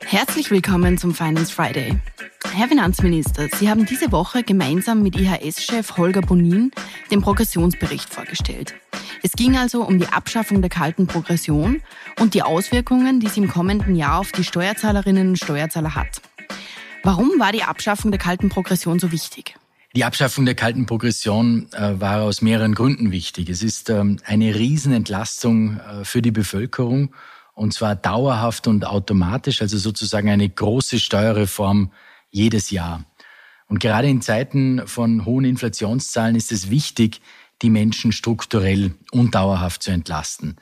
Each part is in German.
Herzlich willkommen zum Finance Friday. Herr Finanzminister, Sie haben diese Woche gemeinsam mit IHS-Chef Holger Bonin den Progressionsbericht vorgestellt. Es ging also um die Abschaffung der kalten Progression und die Auswirkungen, die sie im kommenden Jahr auf die Steuerzahlerinnen und Steuerzahler hat. Warum war die Abschaffung der kalten Progression so wichtig? Die Abschaffung der kalten Progression äh, war aus mehreren Gründen wichtig. Es ist ähm, eine Riesenentlastung äh, für die Bevölkerung und zwar dauerhaft und automatisch, also sozusagen eine große Steuerreform jedes Jahr. Und gerade in Zeiten von hohen Inflationszahlen ist es wichtig, die Menschen strukturell und dauerhaft zu entlasten.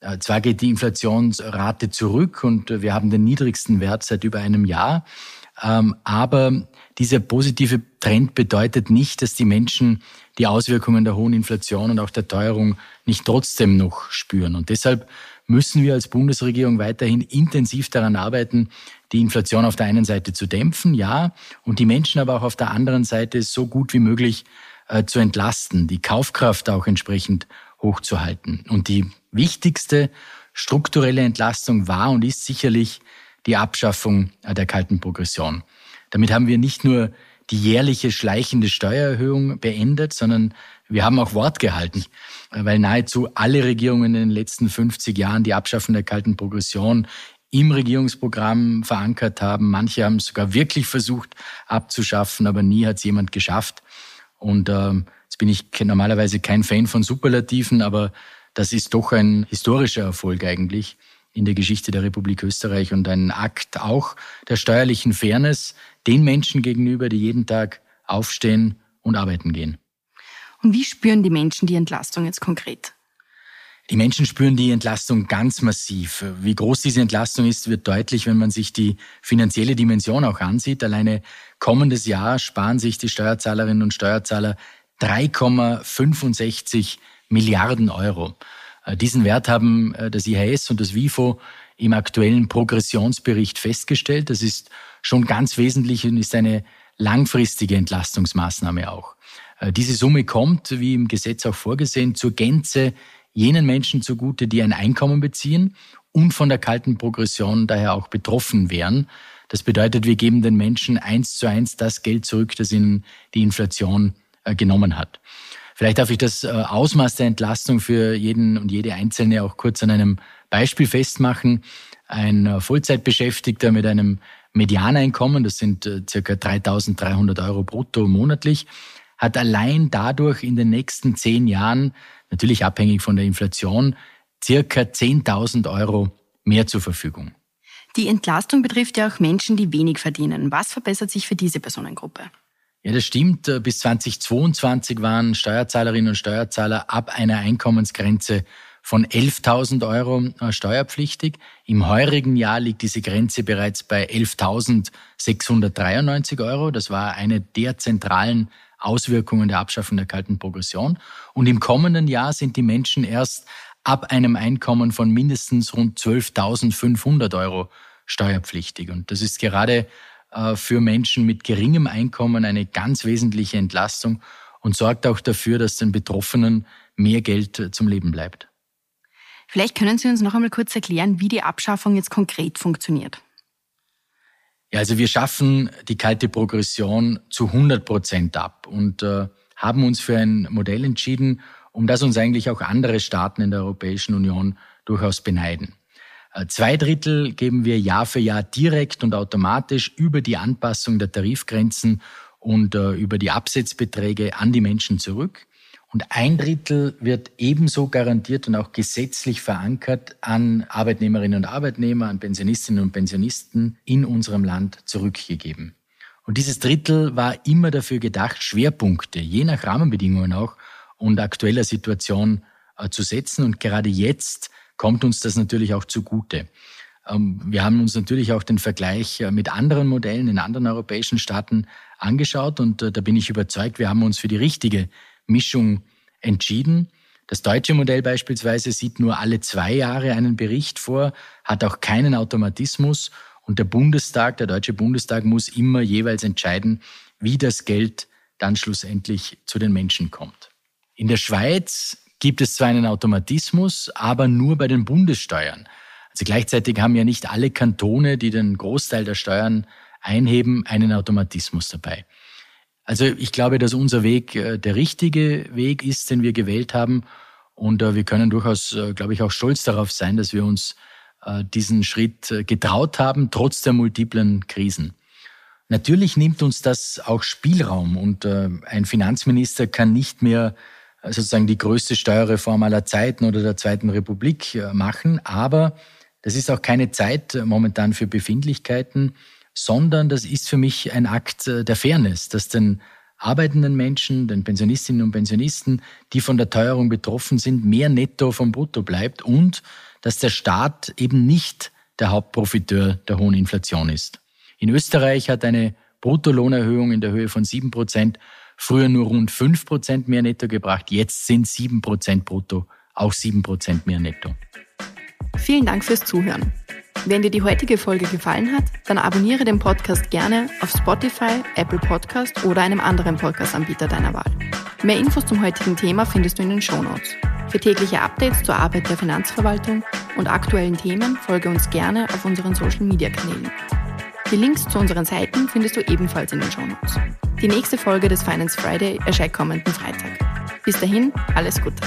Äh, zwar geht die Inflationsrate zurück und wir haben den niedrigsten Wert seit über einem Jahr, aber dieser positive Trend bedeutet nicht, dass die Menschen die Auswirkungen der hohen Inflation und auch der Teuerung nicht trotzdem noch spüren. Und deshalb müssen wir als Bundesregierung weiterhin intensiv daran arbeiten, die Inflation auf der einen Seite zu dämpfen, ja, und die Menschen aber auch auf der anderen Seite so gut wie möglich äh, zu entlasten, die Kaufkraft auch entsprechend hochzuhalten. Und die wichtigste strukturelle Entlastung war und ist sicherlich die Abschaffung äh, der kalten Progression. Damit haben wir nicht nur die jährliche schleichende Steuererhöhung beendet, sondern wir haben auch Wort gehalten, weil nahezu alle Regierungen in den letzten 50 Jahren die Abschaffung der kalten Progression im Regierungsprogramm verankert haben. Manche haben es sogar wirklich versucht abzuschaffen, aber nie hat es jemand geschafft. Und äh, jetzt bin ich normalerweise kein Fan von Superlativen, aber das ist doch ein historischer Erfolg eigentlich in der Geschichte der Republik Österreich und ein Akt auch der steuerlichen Fairness den Menschen gegenüber, die jeden Tag aufstehen und arbeiten gehen. Und wie spüren die Menschen die Entlastung jetzt konkret? Die Menschen spüren die Entlastung ganz massiv. Wie groß diese Entlastung ist, wird deutlich, wenn man sich die finanzielle Dimension auch ansieht. Alleine kommendes Jahr sparen sich die Steuerzahlerinnen und Steuerzahler 3,65 Milliarden Euro. Äh, diesen Wert haben äh, das IHS und das WIFO im aktuellen Progressionsbericht festgestellt. Das ist schon ganz wesentlich und ist eine langfristige Entlastungsmaßnahme auch. Äh, diese Summe kommt, wie im Gesetz auch vorgesehen, zur Gänze jenen Menschen zugute, die ein Einkommen beziehen und von der kalten Progression daher auch betroffen wären. Das bedeutet, wir geben den Menschen eins zu eins das Geld zurück, das ihnen die Inflation genommen hat. Vielleicht darf ich das äh, Ausmaß der Entlastung für jeden und jede Einzelne auch kurz an einem Beispiel festmachen. Ein Vollzeitbeschäftigter mit einem Medianeinkommen, das sind circa 3.300 Euro brutto monatlich, hat allein dadurch in den nächsten zehn Jahren, natürlich abhängig von der Inflation, circa 10.000 Euro mehr zur Verfügung. Die Entlastung betrifft ja auch Menschen, die wenig verdienen. Was verbessert sich für diese Personengruppe? Ja, das stimmt. Bis 2022 waren Steuerzahlerinnen und Steuerzahler ab einer Einkommensgrenze von 11.000 Euro äh, steuerpflichtig. Im heurigen Jahr liegt diese Grenze bereits bei 11.693 Euro. Das war eine der zentralen Auswirkungen der Abschaffung der kalten Progression. Und im kommenden Jahr sind die Menschen erst ab einem Einkommen von mindestens rund 12.500 Euro steuerpflichtig. Und das ist gerade äh, für Menschen mit geringem Einkommen eine ganz wesentliche Entlastung und sorgt auch dafür, dass den Betroffenen mehr Geld äh, zum Leben bleibt. Vielleicht können Sie uns noch einmal kurz erklären, wie die Abschaffung jetzt konkret funktioniert. Ja, also wir schaffen die kalte Progression zu 100 Prozent ab und äh, haben uns für ein Modell entschieden, um das uns eigentlich auch andere Staaten in der Europäischen Union durchaus beneiden. Äh, zwei Drittel geben wir Jahr für Jahr direkt und automatisch über die Anpassung der Tarifgrenzen und äh, über die Absetzbeträge an die Menschen zurück. Und ein Drittel wird ebenso garantiert und auch gesetzlich verankert an Arbeitnehmerinnen und Arbeitnehmer, an Pensionistinnen und Pensionisten in unserem Land zurückgegeben. Und dieses Drittel war immer dafür gedacht, Schwerpunkte, je nach Rahmenbedingungen auch und aktueller Situation äh, zu setzen. Und gerade jetzt kommt uns das natürlich auch zugute. Ähm, wir haben uns natürlich auch den Vergleich äh, mit anderen Modellen in anderen europäischen Staaten angeschaut und äh, da bin ich überzeugt, wir haben uns für die richtige Mischung entschieden. Das deutsche Modell beispielsweise sieht nur alle zwei Jahre einen Bericht vor, hat auch keinen Automatismus und der Bundestag, der Deutsche Bundestag muss immer jeweils entscheiden, wie das Geld dann schlussendlich zu den Menschen kommt. In der Schweiz gibt es zwar einen Automatismus, aber nur bei den Bundessteuern. Also gleichzeitig haben ja nicht alle Kantone, die den Großteil der Steuern einheben, einen Automatismus dabei. Also ich glaube, dass unser Weg äh, der richtige Weg ist, den wir gewählt haben. Und äh, wir können durchaus, äh, glaube ich, auch stolz darauf sein, dass wir uns diesen Schritt getraut haben, trotz der multiplen Krisen. Natürlich nimmt uns das auch Spielraum und ein Finanzminister kann nicht mehr sozusagen die größte Steuerreform aller Zeiten oder der Zweiten Republik machen, aber das ist auch keine Zeit momentan für Befindlichkeiten sondern das ist für mich ein Akt äh, der Fairness, dass den arbeitenden Menschen, den Pensionistinnen und Pensionisten, die von der Teuerung betroffen sind, mehr netto vom Brutto bleibt und dass der Staat eben nicht der Hauptprofiteur der hohen Inflation ist. In Österreich hat eine Bruttolohnerhöhung in der Höhe von sieben Prozent früher nur rund fünf Prozent mehr netto gebracht. Jetzt sind sieben Prozent brutto auch sieben Prozent mehr netto. Vielen Dank fürs Zuhören. Wenn dir die heutige Folge gefallen hat, dann abonniere den Podcast gerne auf Spotify, Apple Podcast oder einem anderen Podcast-Anbieter deiner Wahl. Mehr Infos zum heutigen Thema findest du in den Shownotes. Für tägliche Updates zur Arbeit der Finanzverwaltung und aktuellen Themen folge uns gerne auf unseren Social-Media-Kanälen. Die Links zu unseren Seiten findest du ebenfalls in den Shownotes. Die nächste Folge des Finance Friday erscheint kommenden Freitag. Bis dahin, alles Gute.